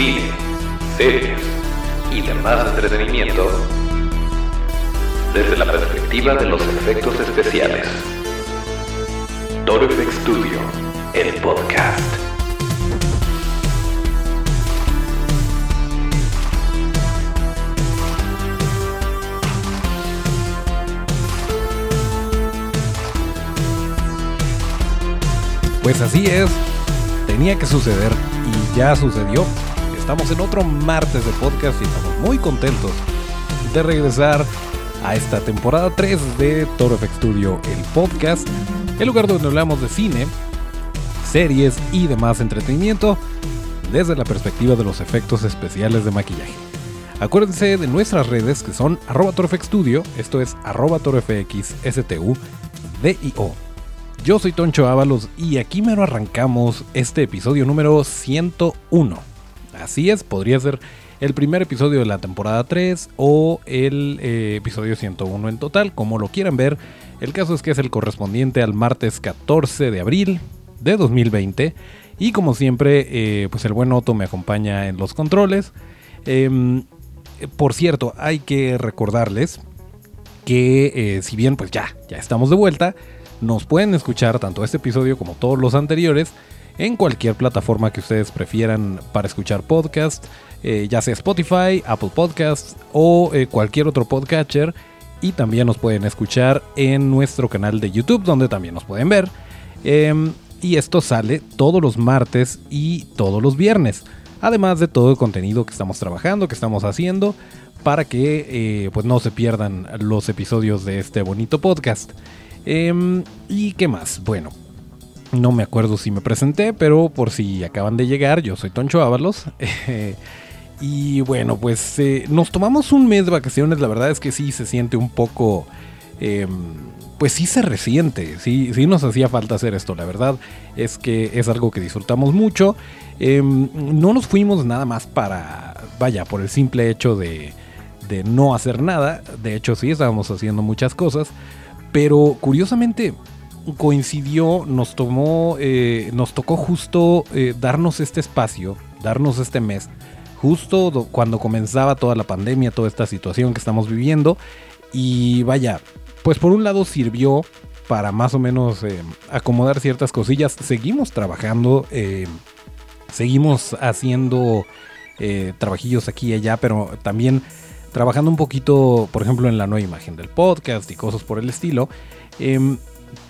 cine, series y demás entretenimiento desde la perspectiva de los efectos especiales. Toro Studio, el podcast. Pues así es, tenía que suceder y ya sucedió. Estamos en otro martes de podcast y estamos muy contentos de regresar a esta temporada 3 de Toro FX Studio, el podcast, el lugar donde hablamos de cine, series y demás entretenimiento desde la perspectiva de los efectos especiales de maquillaje. Acuérdense de nuestras redes que son arroba Studio, esto es arroba torofxstu, D-I-O. Yo soy Toncho Ábalos y aquí mero arrancamos este episodio número 101. Así es, podría ser el primer episodio de la temporada 3 o el eh, episodio 101 en total, como lo quieran ver. El caso es que es el correspondiente al martes 14 de abril de 2020. Y como siempre, eh, pues el buen Otto me acompaña en los controles. Em, por cierto, hay que recordarles que eh, si bien pues ya, ya estamos de vuelta, nos pueden escuchar tanto este episodio como todos los anteriores en cualquier plataforma que ustedes prefieran para escuchar podcast, eh, ya sea Spotify, Apple Podcasts o eh, cualquier otro podcatcher. Y también nos pueden escuchar en nuestro canal de YouTube, donde también nos pueden ver. Em, y esto sale todos los martes y todos los viernes. Además de todo el contenido que estamos trabajando, que estamos haciendo, para que eh, pues no se pierdan los episodios de este bonito podcast. Em, ¿Y qué más? Bueno, no me acuerdo si me presenté, pero por si acaban de llegar, yo soy Toncho Ábalos. y bueno, pues eh, nos tomamos un mes de vacaciones, la verdad es que sí se siente un poco... Em, pues sí se resiente, sí, sí nos hacía falta hacer esto, la verdad es que es algo que disfrutamos mucho. Em, no nos fuimos nada más para, vaya, por el simple hecho de, de no hacer nada, de hecho sí estábamos haciendo muchas cosas, pero curiosamente coincidió, nos tomó, eh, nos tocó justo eh, darnos este espacio, darnos este mes, justo cuando comenzaba toda la pandemia, toda esta situación que estamos viviendo. Y vaya, pues por un lado sirvió para más o menos eh, acomodar ciertas cosillas. Seguimos trabajando, seguimos haciendo trabajillos aquí y allá, pero también trabajando un poquito, por ejemplo, en la nueva imagen del podcast y cosas por el estilo. Em,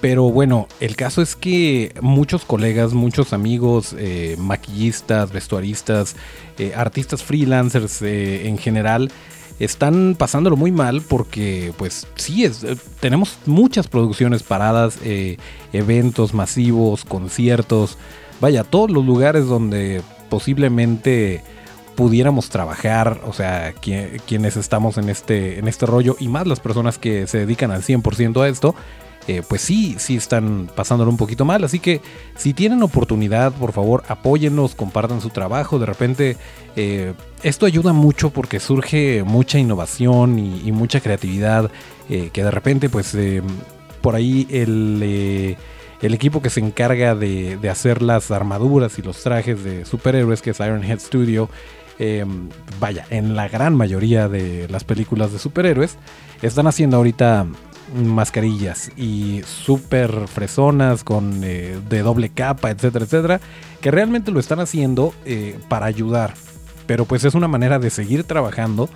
pero bueno, el caso es que muchos colegas, muchos amigos, eh, maquillistas, vestuaristas, eh, artistas freelancers eh, en general, están pasándolo muy mal porque pues sí, es, tenemos muchas producciones paradas, eventos masivos, conciertos, vaya, todos los lugares donde posiblemente pudiéramos trabajar, o sea, quienes estamos en este, en este rollo y más las personas que se dedican al 100% a esto, eh, pues sí, sí están pasándolo un poquito mal. Así que si tienen oportunidad, por favor, apóyennos, compartan su trabajo. De repente, eh, esto ayuda mucho porque surge mucha innovación y, mucha creatividad. Eh, que de repente, pues, por ahí el el equipo que se encarga de, de, hacer las armaduras y los trajes de superhéroes, que es Ironhead Studio, vaya, en la gran mayoría de las películas de superhéroes, están haciendo ahorita mascarillas y súper fresonas con eh, de doble capa, etcétera, etcétera, que realmente lo están haciendo eh, para ayudar. Pero pues es una manera de seguir trabajando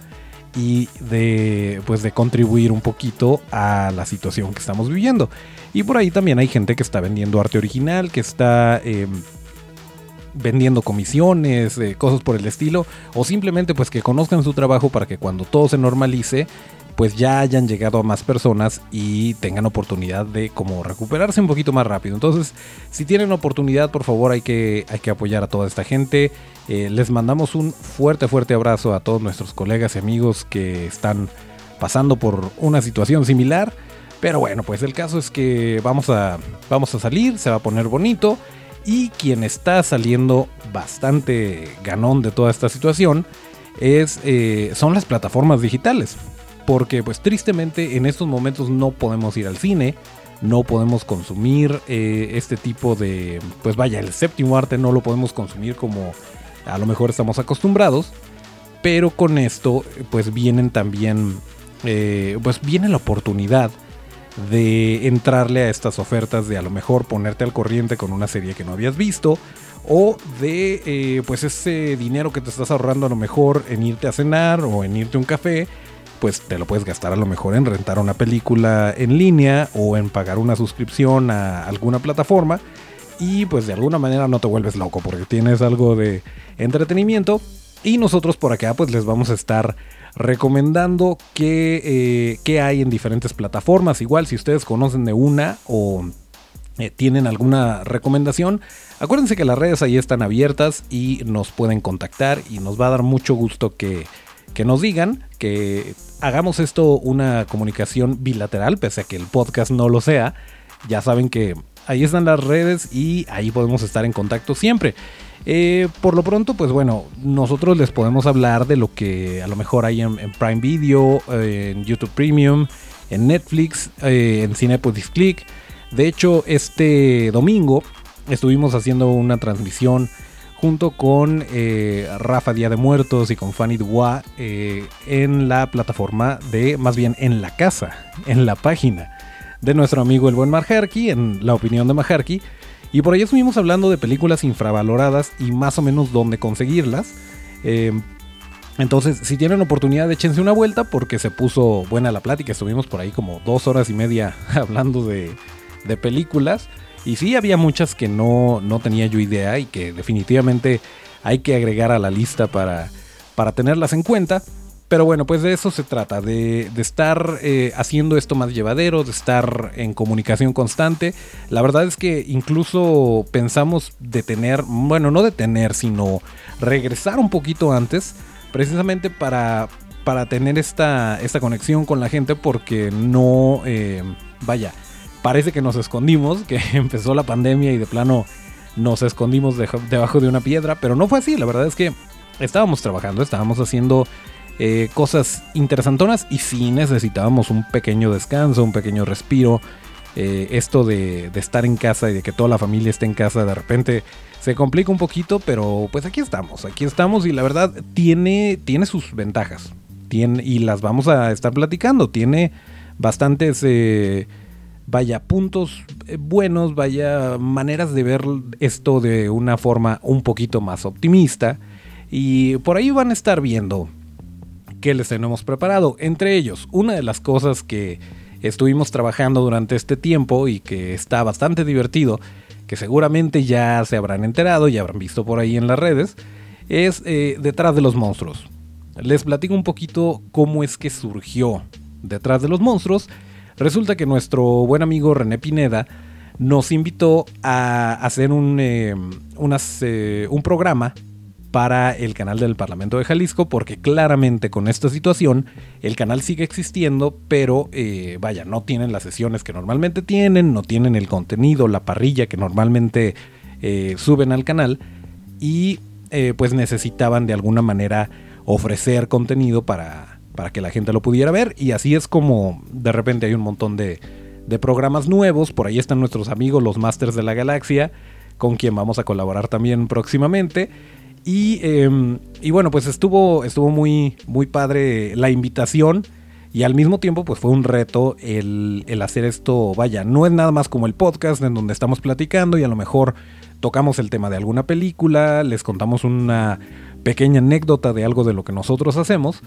y de pues de contribuir un poquito a la situación que estamos viviendo. Y por ahí también hay gente que está vendiendo arte original, que está em, vendiendo comisiones, eh, cosas por el estilo, o simplemente pues que conozcan su trabajo para que cuando todo se normalice, pues ya hayan llegado a más personas y tengan oportunidad de como recuperarse un poquito más rápido. Entonces, si tienen oportunidad, por favor hay que, hay que apoyar a toda esta gente. Eh, les mandamos un fuerte, fuerte abrazo a todos nuestros colegas y amigos que están pasando por una situación similar. Pero bueno, pues el caso es que vamos a, vamos a salir, se va a poner bonito. Y quien está saliendo bastante ganón de toda esta situación es, eh, son las plataformas digitales. Porque pues tristemente en estos momentos no podemos ir al cine, no podemos consumir eh, este tipo de, pues vaya, el séptimo arte no lo podemos consumir como, a lo mejor estamos acostumbrados, pero con esto pues vienen también, eh, pues viene la oportunidad de entrarle a estas ofertas de a lo mejor ponerte al corriente con una serie que no habías visto o de eh, pues ese dinero que te estás ahorrando a lo mejor en irte a cenar o en irte a un café pues te lo puedes gastar a lo mejor en rentar una película en línea o en pagar una suscripción a alguna plataforma. Y pues de alguna manera no te vuelves loco porque tienes algo de entretenimiento. Y nosotros por acá pues les vamos a estar recomendando qué, eh, hay en diferentes plataformas. Igual si ustedes conocen de una o eh, tienen alguna recomendación, acuérdense que las redes ahí están abiertas y nos pueden contactar y nos va a dar mucho gusto que, que nos digan que hagamos esto una comunicación bilateral, pese a que el podcast no lo sea. Ya saben que ahí están las redes y ahí podemos estar en contacto siempre. Eh, por lo pronto, pues bueno, nosotros les podemos hablar de lo que a lo mejor hay en, Prime Video, eh, en YouTube Premium, en Netflix, eh, en Cinepolis Click. De hecho, este domingo estuvimos haciendo una transmisión junto con Rafa Día de Muertos y con Fanny Dubois en la plataforma de, más bien en la casa, en la página de nuestro amigo el buen Majarki, en la opinión de Majarki. Y por ahí estuvimos hablando de películas infravaloradas y más o menos dónde conseguirlas. Eh, entonces, si tienen oportunidad, échense una vuelta porque se puso buena la plática. Estuvimos por ahí como dos horas y media hablando de, películas. Y sí, había muchas que no, no, tenía yo idea y que definitivamente hay que agregar a la lista para, para tenerlas en cuenta. Pero bueno, pues de eso se trata, de, estar eh, haciendo esto más llevadero, de estar en comunicación constante. La verdad es que incluso pensamos detener, bueno, no detener, sino regresar un poquito antes, precisamente para, para tener esta, esta conexión con la gente, porque no, eh, vaya, parece que nos escondimos, que empezó la pandemia y de plano nos escondimos debajo de una piedra, pero no fue así, la verdad es que estábamos trabajando, estábamos haciendo eh, cosas interesantonas y si necesitábamos un pequeño descanso, un pequeño respiro. Eh, esto de, estar en casa y de que toda la familia esté en casa de repente se complica un poquito, pero pues aquí estamos, aquí estamos y la verdad tiene, tiene sus ventajas y las vamos a estar platicando. Tiene bastantes, eh, vaya, puntos buenos, vaya, maneras de ver esto de una forma un poquito más optimista y por ahí van a estar viendo que les tenemos preparado. Entre ellos, una de las cosas que estuvimos trabajando durante este tiempo y que está bastante divertido, que seguramente ya se habrán enterado y habrán visto por ahí en las redes, es eh, Detrás de los Monstruos. Les platico un poquito cómo es que surgió Detrás de los Monstruos. Resulta que nuestro buen amigo René Pineda nos invitó a hacer un, eh, eh, un programa para el canal del Parlamento de Jalisco, porque claramente con esta situación el canal sigue existiendo, pero eh, vaya, no tienen las sesiones que normalmente tienen, no tienen el contenido, la parrilla que normalmente eh, suben al canal y eh, pues necesitaban de alguna manera ofrecer contenido para, para que la gente lo pudiera ver y así es como de repente hay un montón de, de programas nuevos, por ahí están nuestros amigos los Masters de la Galaxia, con quien vamos a colaborar también próximamente. Em, y, bueno, pues estuvo, estuvo muy, muy padre la invitación. Y al mismo tiempo, pues fue un reto el, hacer esto. Vaya, no es nada más como el podcast en donde estamos platicando y a lo mejor tocamos el tema de alguna película, les contamos una pequeña anécdota de algo de lo que nosotros hacemos.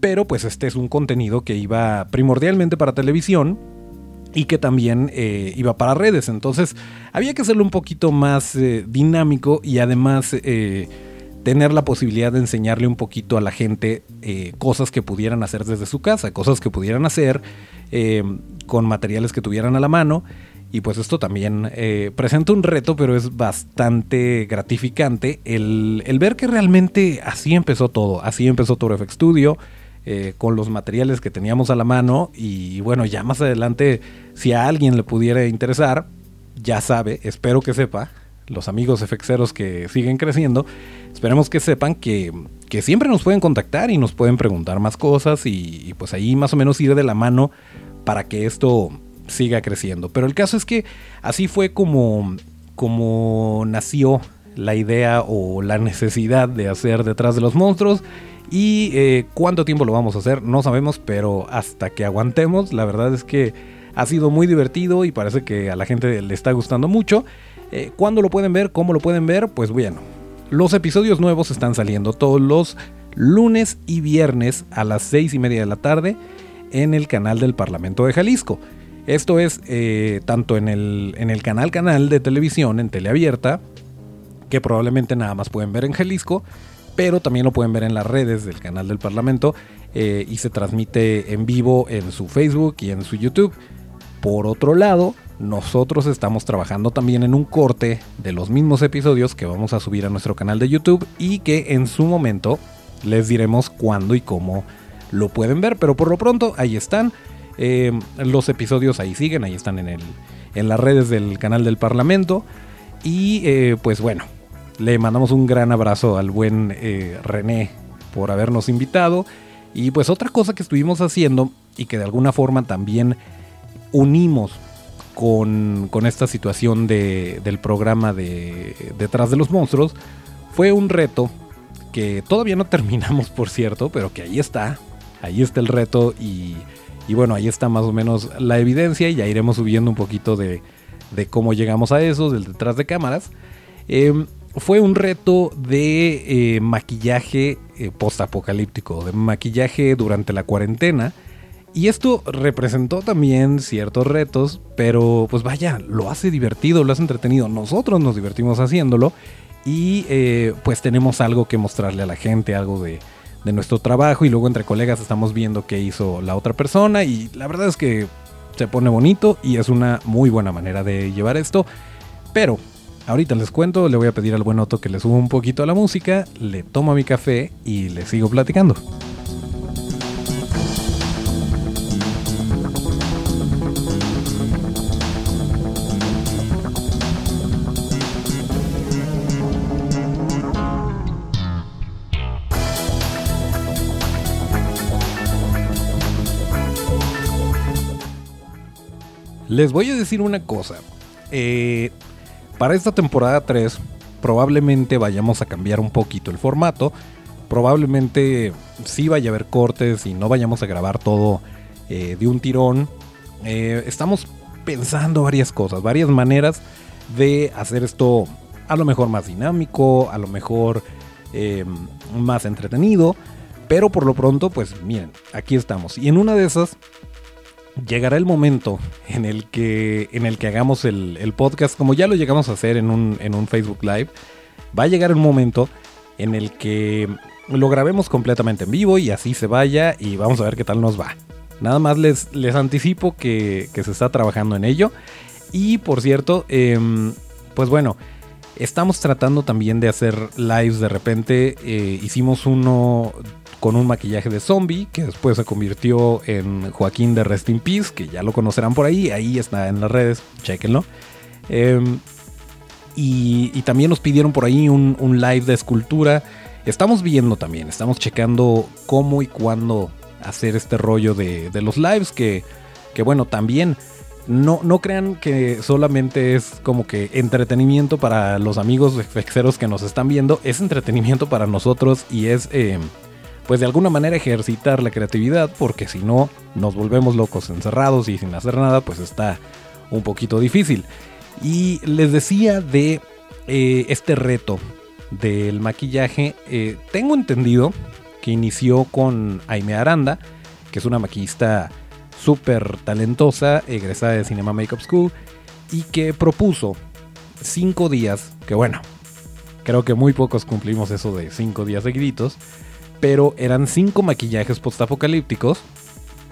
Pero pues este es un contenido que iba primordialmente para televisión y que también eh, iba para redes. Entonces había que hacerlo un poquito más eh, dinámico y además eh, tener la posibilidad de enseñarle un poquito a la gente cosas que pudieran hacer desde su casa, cosas que pudieran hacer con materiales que tuvieran a la mano. Y pues esto también presenta un reto, pero es bastante gratificante el, el ver que realmente así empezó todo. Así empezó Toro FX Studio. Eh, con los materiales que teníamos a la mano y bueno, ya más adelante si a alguien le pudiera interesar, ya sabe, espero que sepa, los amigos efexeros que siguen creciendo, esperemos que sepan que, siempre nos pueden contactar y nos pueden preguntar más cosas y, pues ahí más o menos ir de la mano para que esto siga creciendo. Pero el caso es que así fue como, como nació la idea o la necesidad de hacer detrás de los monstruos. Y eh, cuánto tiempo lo vamos a hacer, no sabemos, pero hasta que aguantemos, la verdad es que ha sido muy divertido y parece que a la gente le está gustando mucho. Eh, ¿Cuándo lo pueden ver? ¿Cómo lo pueden ver? Pues bueno, los episodios nuevos están saliendo todos los lunes y viernes a las 6 y media de la tarde en el canal del Parlamento de Jalisco. Esto es eh, tanto en el, en el canal canal de televisión, en teleabierta, que probablemente nada más pueden ver en Jalisco, pero también lo pueden ver en las redes del canal del Parlamento eh, y se transmite en vivo en su Facebook y en su YouTube. Por otro lado, nosotros estamos trabajando también en un corte de los mismos episodios que vamos a subir a nuestro canal de YouTube y que en su momento les diremos cuándo y cómo lo pueden ver, pero por lo pronto ahí están. Eh, los episodios ahí siguen, ahí están en, el, en las redes del canal del Parlamento. Y eh, pues bueno, le mandamos un gran abrazo al buen eh, René por habernos invitado. Y pues otra cosa que estuvimos haciendo y que de alguna forma también unimos con, con esta situación de, del programa de Detrás de los Monstruos fue un reto que todavía no terminamos, por cierto, pero que ahí está. Ahí está el reto y y bueno, ahí está más o menos la evidencia y ya iremos subiendo un poquito de, cómo llegamos a eso, del detrás de cámaras. Em, fue un reto de eh, maquillaje eh, postapocalíptico, de maquillaje durante la cuarentena. Y esto representó también ciertos retos, pero pues vaya, lo hace divertido, lo hace entretenido. Nosotros nos divertimos haciéndolo y eh, pues tenemos algo que mostrarle a la gente, algo de, de nuestro trabajo y luego entre colegas estamos viendo qué hizo la otra persona y la verdad es que se pone bonito y es una muy buena manera de llevar esto. Pero ahorita les cuento, le voy a pedir al buen Otto que le suba un poquito a la música, le tomo mi café y le sigo platicando. Les voy a decir una cosa. Eh, para esta temporada 3 probablemente vayamos a cambiar un poquito el formato. Probablemente sí vaya a haber cortes y no vayamos a grabar todo eh, de un tirón. Eh, estamos pensando varias cosas, varias maneras de hacer esto a lo mejor más dinámico, a lo mejor más entretenido. Pero por lo pronto, pues miren, aquí estamos. Y en una de esas llegará el momento en el que, en el que hagamos el, podcast, como ya lo llegamos a hacer en un, en un Facebook Live, va a llegar el momento en el que lo grabemos completamente en vivo y así se vaya y vamos a ver qué tal nos va. Nada más les, les anticipo que, se está trabajando en ello. Y por cierto, em, pues bueno, estamos tratando también de hacer lives de repente. Eh, hicimos uno con un maquillaje de zombie, que después se convirtió en Joaquín de Rest in Peace, que ya lo conocerán por ahí, ahí está en las redes, chequenlo. Em, y, también nos pidieron por ahí un, live de escultura. Estamos viendo también, estamos checando cómo y cuándo hacer este rollo de, los lives, que, que bueno, también no, no crean que solamente es como que entretenimiento para los amigos fexeros que nos están viendo, es entretenimiento para nosotros y es... Em, pues de alguna manera ejercitar la creatividad, porque si no nos volvemos locos encerrados y sin hacer nada, pues está un poquito difícil. Y les decía de eh, este reto del maquillaje, eh, tengo entendido que inició con Aime Aranda, que es una maquillista súper talentosa, egresada de Cinema Makeup School, y que propuso cinco días, que bueno, creo que muy pocos cumplimos eso de cinco días seguiditos, pero eran cinco maquillajes postapocalípticos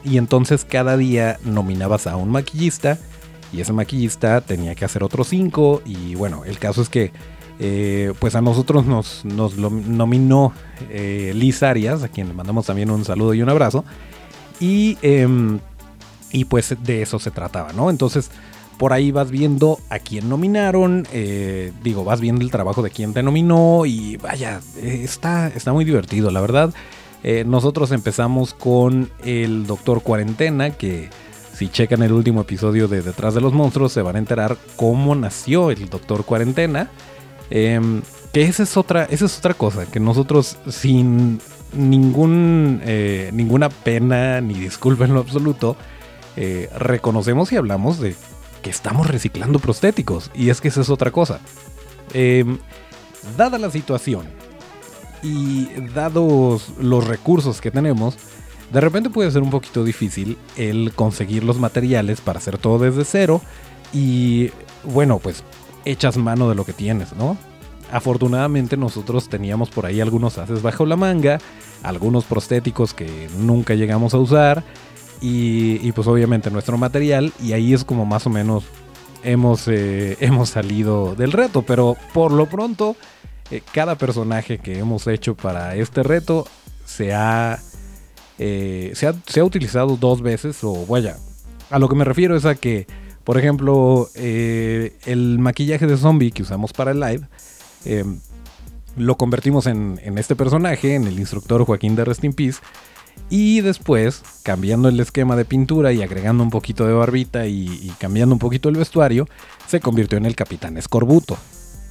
y entonces cada día nominabas a un maquillista y ese maquillista tenía que hacer otros cinco y bueno, el caso es que eh, pues a nosotros nos, nos nominó eh, Liz Arias, a quien le mandamos también un saludo y un abrazo y, em, y pues de eso se trataba, ¿no? Entonces por ahí vas viendo a quién nominaron, eh, digo, vas viendo el trabajo de quién te nominó y vaya, está, está muy divertido, la verdad. Eh, nosotros empezamos con el Doctor Cuarentena, que si checan el último episodio de Detrás de los Monstruos se van a enterar cómo nació el Doctor Cuarentena. Em, que esa es otra, esa es otra cosa, que nosotros sin ningún, eh, ninguna pena ni disculpa en lo absoluto, eh, reconocemos y hablamos de que estamos reciclando prostéticos. Y es que esa es otra cosa. Em, dada la situación y dados los recursos que tenemos, de repente puede ser un poquito difícil el conseguir los materiales para hacer todo desde cero y bueno, pues echas mano de lo que tienes, ¿no? Afortunadamente nosotros teníamos por ahí algunos haces bajo la manga, algunos prostéticos que nunca llegamos a usar y, pues obviamente nuestro material y ahí es como más o menos hemos, eh, hemos salido del reto, pero por lo pronto eh, cada personaje que hemos hecho para este reto se ha, eh, se ha, se ha utilizado dos veces o vaya, a lo que me refiero es a que por ejemplo, el maquillaje de zombie que usamos para el live, lo convertimos en, este personaje, en el instructor Joaquín de Rest in Peace. Y después, cambiando el esquema de pintura y agregando un poquito de barbita y, cambiando un poquito el vestuario, se convirtió en el Capitán Escorbuto.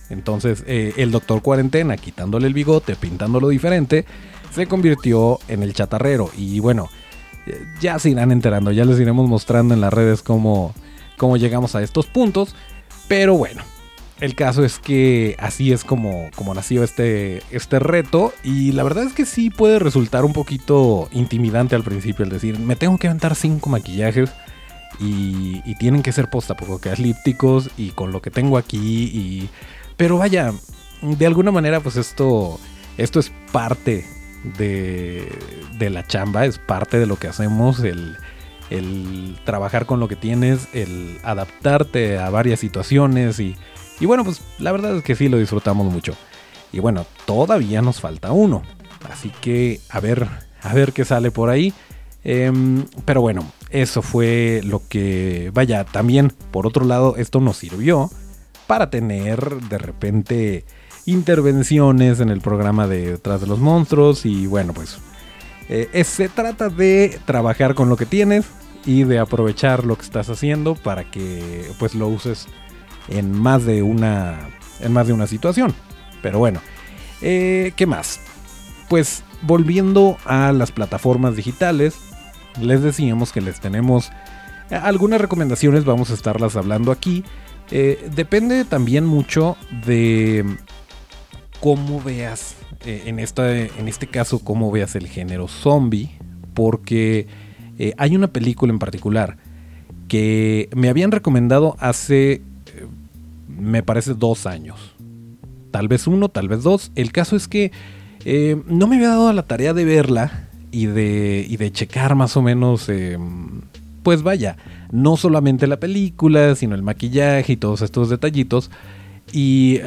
Entonces, eh, el Doctor Cuarentena, quitándole el bigote, pintándolo diferente, se convirtió en el chatarrero. Y bueno, ya se irán enterando, ya les iremos mostrando en las redes cómo, cómo llegamos a estos puntos. Pero bueno, el caso es que así es como, como nació este, este reto. Y la verdad es que sí puede resultar un poquito intimidante al principio el decir, me tengo que aventar cinco maquillajes. Y, tienen que ser post-apocalípticos y con lo que tengo aquí. Y, pero vaya, de alguna manera pues esto, esto es parte de, de la chamba, es parte de lo que hacemos. El, el trabajar con lo que tienes, el adaptarte a varias situaciones y, y bueno, pues la verdad es que sí lo disfrutamos mucho. Y bueno, todavía nos falta uno. Así que a ver, a ver qué sale por ahí. Em, pero bueno, eso fue lo que, vaya, también por otro lado, esto nos sirvió para tener de repente intervenciones en el programa de Detrás de los Monstruos. Y bueno, pues eh, se trata de trabajar con lo que tienes, y de aprovechar lo que estás haciendo para que pues lo uses en más de una en más de una situación. Pero bueno, eh, ¿qué más? Pues volviendo a las plataformas digitales, les decíamos que les tenemos algunas recomendaciones, vamos a estarlas hablando aquí. Eh, depende también mucho de cómo veas, eh, en, esta, en este caso, cómo veas el género zombie, porque eh, hay una película en particular que me habían recomendado hace, eh, me parece, dos años. Tal vez uno, tal vez dos. El caso es que eh, no me había dado la tarea de verla y de, y de checar más o menos, pues vaya, no solamente la película, sino el maquillaje y todos estos detallitos. Y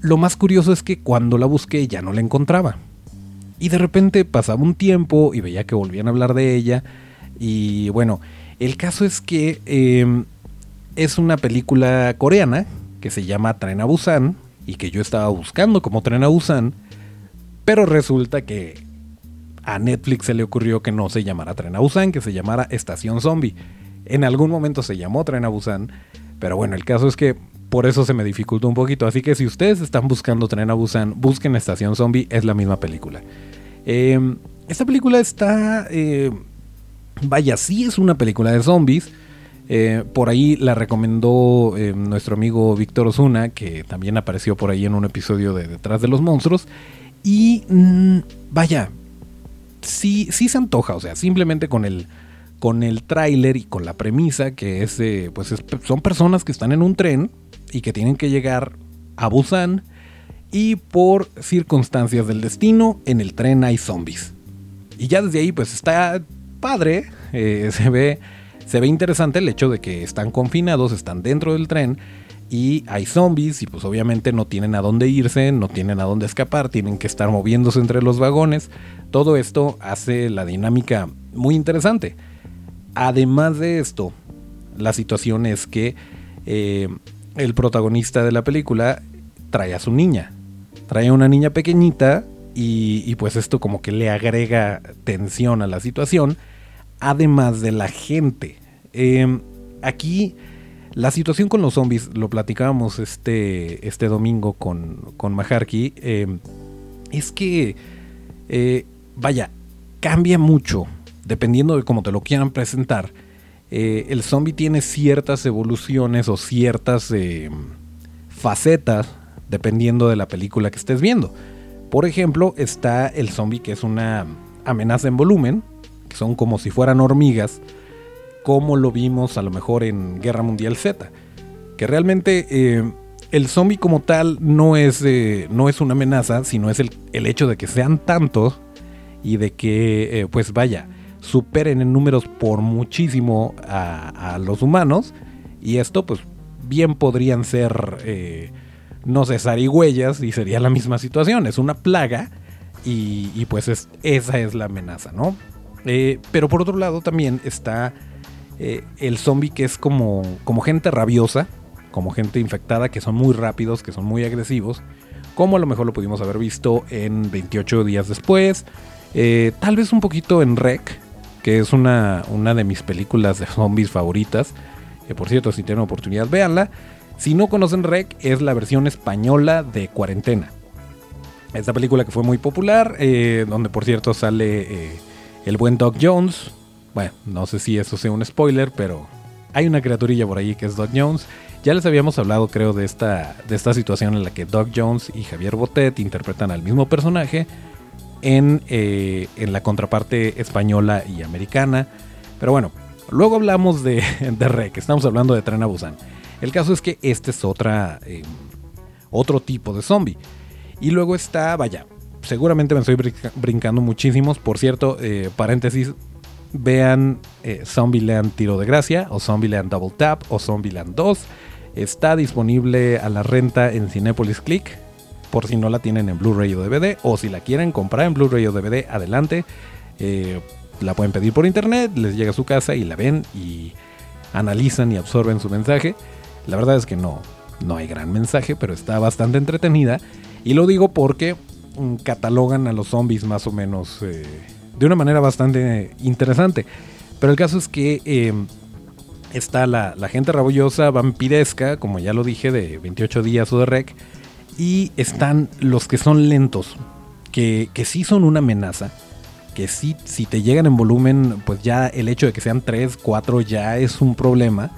lo más curioso es que cuando la busqué ya no la encontraba. Y de repente pasaba un tiempo y veía que volvían a hablar de ella. Y bueno, el caso es que em, es una película coreana que se llama Tren a Busan y que yo estaba buscando como Tren a Busan. Pero resulta que a Netflix se le ocurrió que no se llamara Tren a Busan, que se llamara Estación Zombie. En algún momento se llamó Tren a Busan, pero bueno, el caso es que por eso se me dificultó un poquito. Así que si ustedes están buscando Tren a Busan, busquen Estación Zombie, es la misma película. Em, esta película está... Eh, vaya, sí es una película de zombies. Eh, por ahí la recomendó eh, nuestro amigo Víctor Osuna, que también apareció por ahí en un episodio de Detrás de los Monstruos. Y mm, vaya, sí, sí se antoja, o sea, simplemente con el, con el tráiler y con la premisa que es, pues son personas que están en un tren y que tienen que llegar a Busan y por circunstancias del destino en el tren hay zombies. Y ya desde ahí pues está padre, eh, se, ve, se ve interesante el hecho de que están confinados, están dentro del tren y hay zombies y pues obviamente no tienen a dónde irse, no tienen a dónde escapar, tienen que estar moviéndose entre los vagones. Todo esto hace la dinámica muy interesante. Además de esto, la situación es que eh, el protagonista de la película trae a su niña. Trae a una niña pequeñita y, pues esto como que le agrega tensión a la situación, además de la gente. Em, aquí La situación con los zombies, lo platicábamos este, este domingo con, con Maharki, em, es que, eh, vaya, cambia mucho dependiendo de cómo te lo quieran presentar. Eh, el zombie tiene ciertas evoluciones o ciertas em, facetas dependiendo de la película que estés viendo. Por ejemplo, está el zombie que es una amenaza en volumen, son como si fueran hormigas, como lo vimos a lo mejor en Guerra Mundial Z. Que realmente eh, el zombie como tal no es, eh, no es una amenaza, sino es el, hecho de que sean tantos y de que, eh, pues vaya, superen en números por muchísimo a, los humanos. Y esto, pues, bien podrían ser, no sé, zarigüeyas y sería la misma situación. Es una plaga y, pues esa es la amenaza, ¿no? Pero por otro lado también está eh, el zombie que es como, como gente rabiosa, como gente infectada, que son muy rápidos, que son muy agresivos, como a lo mejor lo pudimos haber visto en 28 días después, eh, tal vez un poquito en Rec, que es una, una de mis películas de zombies favoritas, que por cierto si tienen oportunidad véanla, si no conocen Rec es la versión española de Cuarentena. Esta película que fue muy popular, eh, donde por cierto sale el buen Doc Jones, bueno, no sé si eso sea un spoiler, pero hay una criaturilla por ahí que es Doc Jones. Ya les habíamos hablado, creo, de esta, de esta situación en la que Doc Jones y Javier Botet interpretan al mismo personaje en, eh, en la contraparte española y americana. Pero bueno, luego hablamos de, de Rec, estamos hablando de Tren a. El caso es que este es otra, em, otro tipo de zombie. Y luego está, vaya, seguramente me estoy brincando muchísimos. Por cierto, eh, paréntesis, vean eh, Zombieland Tiro de Gracia o Zombieland Double Tap o Zombieland 2. Está disponible a la renta en Cinepolis Click por si no la tienen en Blu-ray o DVD o si la quieren comprar en Blu-ray o DVD, adelante. Eh, la pueden pedir por internet, les llega a su casa y la ven y analizan y absorben su mensaje. La verdad es que no, no hay gran mensaje, pero está bastante entretenida. Y lo digo porque catalogan a los zombies más o menos eh, de una manera bastante interesante. Pero el caso es que eh, está la, gente rabollosa, vampiresca, como ya lo dije, de 28 días o de rec. Y están los que son lentos, que, que sí son una amenaza. Que sí, si te llegan en volumen, pues ya el hecho de que sean 3, 4 ya es un problema.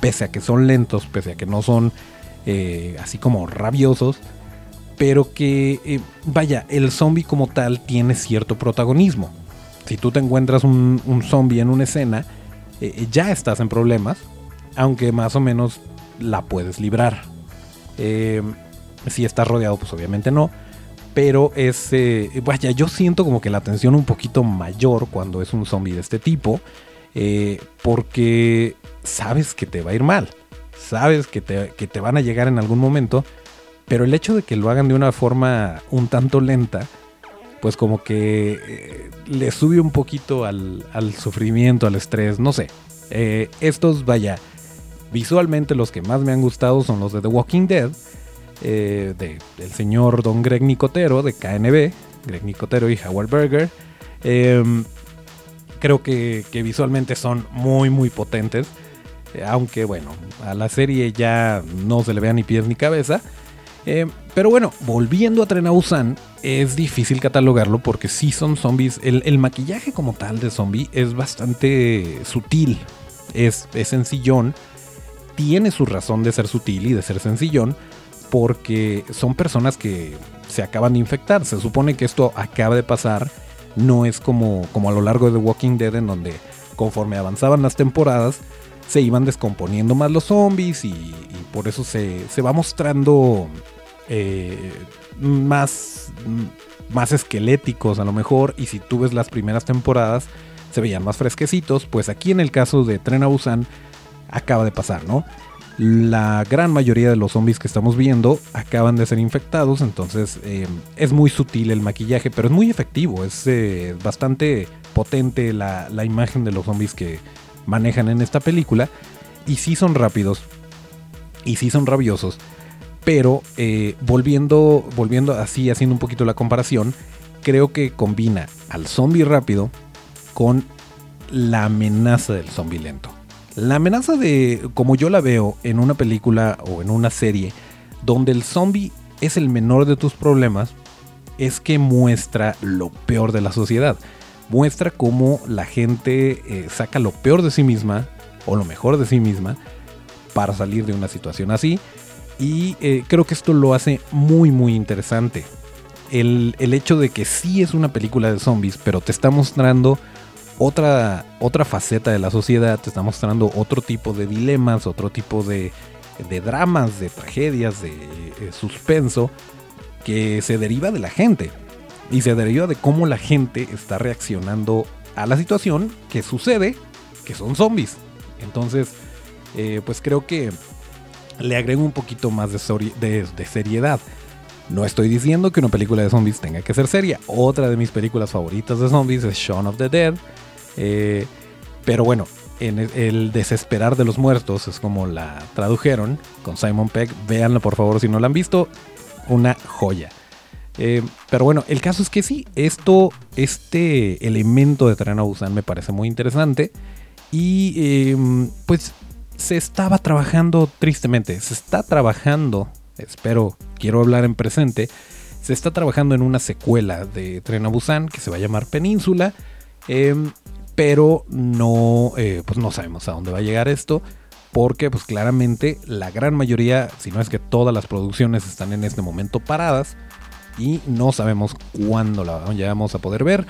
Pese a que son lentos, pese a que no son eh, así como rabiosos pero que, eh, vaya, el zombie como tal tiene cierto protagonismo. Si tú te encuentras un, zombie en una escena, eh, eh, ya estás en problemas, aunque más o menos la puedes librar. si estás rodeado, pues obviamente no. Pero es, vaya, yo siento como que la tensión un poquito mayor cuando es un zombie de este tipo, porque sabes que te va a ir mal, sabes que te, que te van a llegar en algún momento pero el hecho de que lo hagan de una forma un tanto lenta, pues como que eh, le sube un poquito al, sufrimiento, al estrés, no sé. Eh, estos, vaya, visualmente los que más me han gustado son los de The Walking Dead, eh, de, del señor Don Greg Nicotero, de KNB, Greg Nicotero y Howard Berger. Em, creo que, que, visualmente son muy, muy potentes. aunque bueno, a la serie ya no se le vea ni pies ni cabeza. Eh, pero bueno, volviendo a Tren es difícil catalogarlo porque sí son zombies. El, maquillaje como tal de zombie es bastante sutil, es, es sencillón, tiene su razón de ser sutil y de ser sencillón porque son personas que se acaban de infectar. Se supone que esto acaba de pasar, no es como, como a lo largo de The Walking Dead en donde conforme avanzaban las temporadas se iban descomponiendo más los zombies y, por eso se, se va mostrando eh, más, más esqueléticos a lo mejor. Y si tú ves las primeras temporadas, se veían más fresquecitos. Pues aquí en el caso de Tren acaba de pasar, ¿no? La gran mayoría de los zombies que estamos viendo acaban de ser infectados, entonces eh, es muy sutil el maquillaje, pero es muy efectivo, es eh, bastante potente la, la, imagen de los zombies que manejan en esta película, y sí son rápidos, y sí son rabiosos, pero eh, volviendo, volviendo así, haciendo un poquito la comparación, creo que combina al zombie rápido con la amenaza del zombie lento. La amenaza de, como yo la veo en una película o en una serie, donde el zombie es el menor de tus problemas, es que muestra lo peor de la sociedad. Muestra cómo la gente eh, saca lo peor de sí misma o lo mejor de sí misma para salir de una situación así. Y eh, creo que esto lo hace muy muy interesante. El, el, hecho de que sí es una película de zombies, pero te está mostrando otra, otra faceta de la sociedad, te está mostrando otro tipo de dilemas, otro tipo de, de dramas, de tragedias, de eh, suspenso, que se deriva de la gente. Y se deriva de cómo la gente está reaccionando a la situación que sucede, que son zombies. Entonces, eh, pues creo que le agrego un poquito más de, de, seriedad. No estoy diciendo que una película de zombies tenga que ser seria. Otra de mis películas favoritas de zombies es Shaun of the Dead. Eh, pero bueno, en el, desesperar de los muertos es como la tradujeron con Simon Pegg. Véanla por favor si no la han visto. Una joya. Eh, pero bueno, el caso es que sí, esto, este elemento de Tren a Busan me parece muy interesante. Y em, pues se estaba trabajando tristemente, se está trabajando, espero, quiero hablar en presente, se está trabajando en una secuela de Tren a Busan que se va a llamar Península. Em, pero no, eh, pues no sabemos a dónde va a llegar esto, porque pues claramente la gran mayoría, si no es que todas las producciones están en este momento paradas y no sabemos cuándo la vamos a poder ver.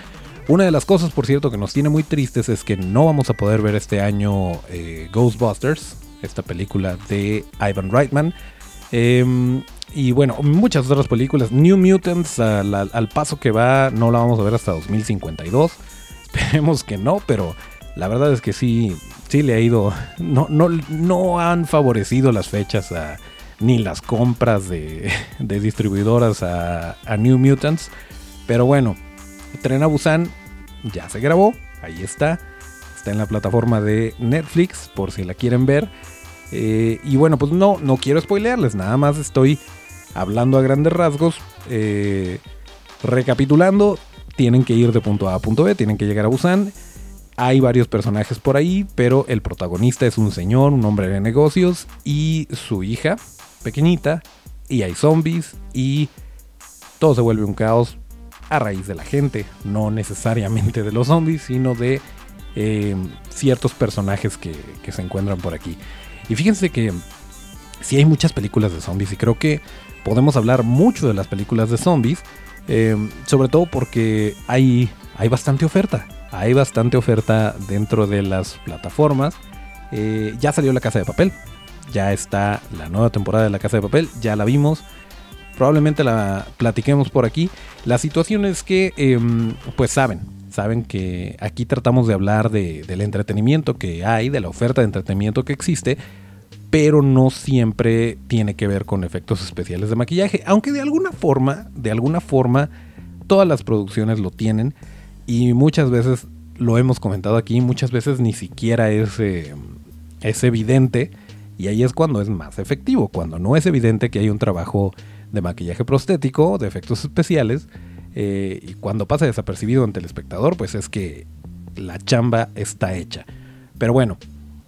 Una de las cosas, por cierto, que nos tiene muy tristes es que no vamos a poder ver este año eh, Ghostbusters, esta película de Ivan Reitman. Em, y bueno, muchas otras películas. New Mutants, al paso que va, no la vamos a ver hasta 2052. Esperemos que no, pero la verdad es que sí, sí le ha ido. No, no, no han favorecido las fechas ni las compras de, distribuidoras a, New Mutants. Pero bueno, Tren a Busan ya se grabó, ahí está. Está en la plataforma de Netflix, por si la quieren ver. Eh, y bueno, pues no, no quiero spoilearles, nada más estoy hablando a grandes rasgos. Eh, recapitulando, tienen que ir de punto A a punto B, tienen que llegar a Busan. Hay varios personajes por ahí, pero el protagonista es un señor, un hombre de negocios y su hija pequeñita. Y hay zombies y todo se vuelve un caos a raíz de la gente, no necesariamente de los zombies, sino de eh, ciertos personajes que, se encuentran por aquí. Y fíjense que sí hay muchas películas de zombies y creo que podemos hablar mucho de las películas de zombies eh, sobre todo porque hay, hay bastante oferta. Hay bastante oferta dentro de las plataformas. Eh, ya salió La Casa de Papel. Ya está la nueva temporada de La Casa de Papel. Ya la vimos. Probablemente la platiquemos por aquí. La situación es que, em, pues saben, saben que aquí tratamos de hablar del entretenimiento que hay, de la oferta de entretenimiento que existe pero no siempre tiene que ver con efectos especiales de maquillaje, aunque de alguna forma, de alguna forma, todas las producciones lo tienen y muchas veces lo hemos comentado aquí, muchas veces ni siquiera es, eh, es evidente y ahí es cuando es más efectivo, cuando no es evidente que hay un trabajo de maquillaje prostético, de efectos especiales, eh, y cuando pasa desapercibido ante el espectador, pues es que la chamba está hecha. Pero bueno,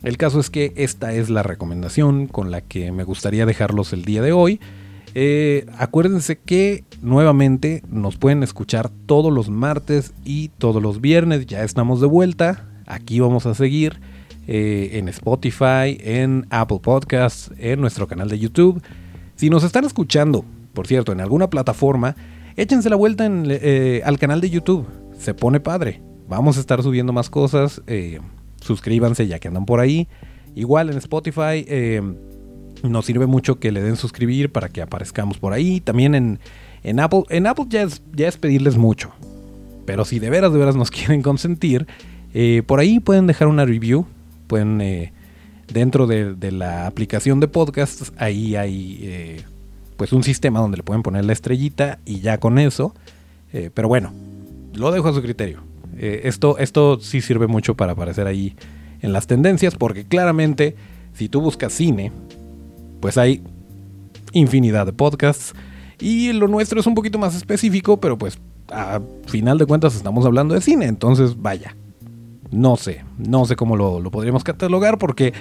el caso es que esta es la recomendación con la que me gustaría dejarlos el día de hoy. Eh, acuérdense que nuevamente nos pueden escuchar todos los martes y todos los viernes. Ya estamos de vuelta. Aquí vamos a seguir eh, en Spotify, en Apple Podcasts, en nuestro canal de YouTube. Si nos están escuchando, por cierto, en alguna plataforma, échense la vuelta eh, al canal de YouTube. Se pone padre. Vamos a estar subiendo más cosas suscríbanse ya que andan por ahí. Igual en Spotify eh, nos sirve mucho que le den suscribir para que aparezcamos por ahí. También en, Apple. En Apple ya es, pedirles mucho. Pero si de veras, de veras nos quieren consentir, eh, por ahí pueden dejar una review. Pueden, eh, dentro de, la aplicación de podcasts, ahí hay pues un sistema donde le pueden poner la estrellita y ya con eso. pero bueno, lo dejo a su criterio. Eh, esto, esto sí sirve mucho para aparecer ahí en las tendencias, porque claramente si tú buscas cine, pues hay infinidad de podcasts. Y lo nuestro es un poquito más específico, pero pues a final de cuentas estamos hablando de cine, entonces vaya. No sé, no sé cómo lo, podríamos catalogar porque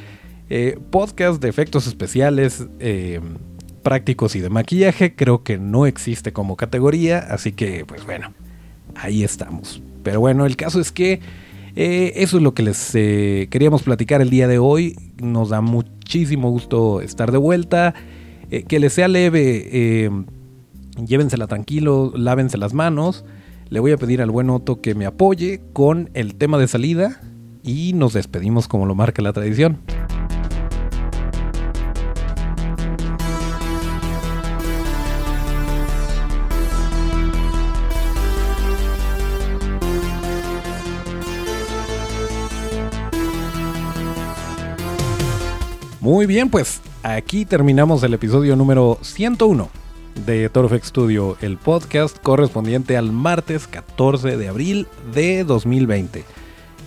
eh, podcast de efectos especiales eh, prácticos y de maquillaje creo que no existe como categoría, así que pues bueno, ahí estamos. Pero bueno, el caso es que eh, eso es lo que les queríamos platicar el día de hoy. Nos da muchísimo gusto estar de vuelta. que les sea leve, llévensela tranquilo, lávense las manos. Le voy a pedir al buen Otto que me apoye con el tema de salida y nos despedimos como lo marca la tradición. Muy bien, pues aquí terminamos el episodio número 101 de Torfex Studio, el podcast correspondiente al martes 14 de abril de 2020.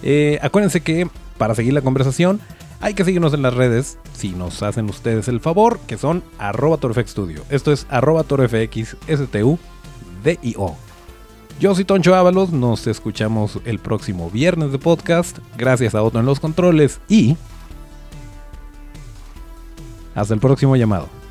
Eh, acuérdense que para seguir la conversación hay que seguirnos en las redes, si nos hacen ustedes el favor, que son arroba Studio. Esto es arroba o Yo soy Toncho Ábalos, nos escuchamos el próximo viernes de podcast. Gracias a Otto en los controles y... Hasta el próximo llamado.